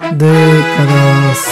できます。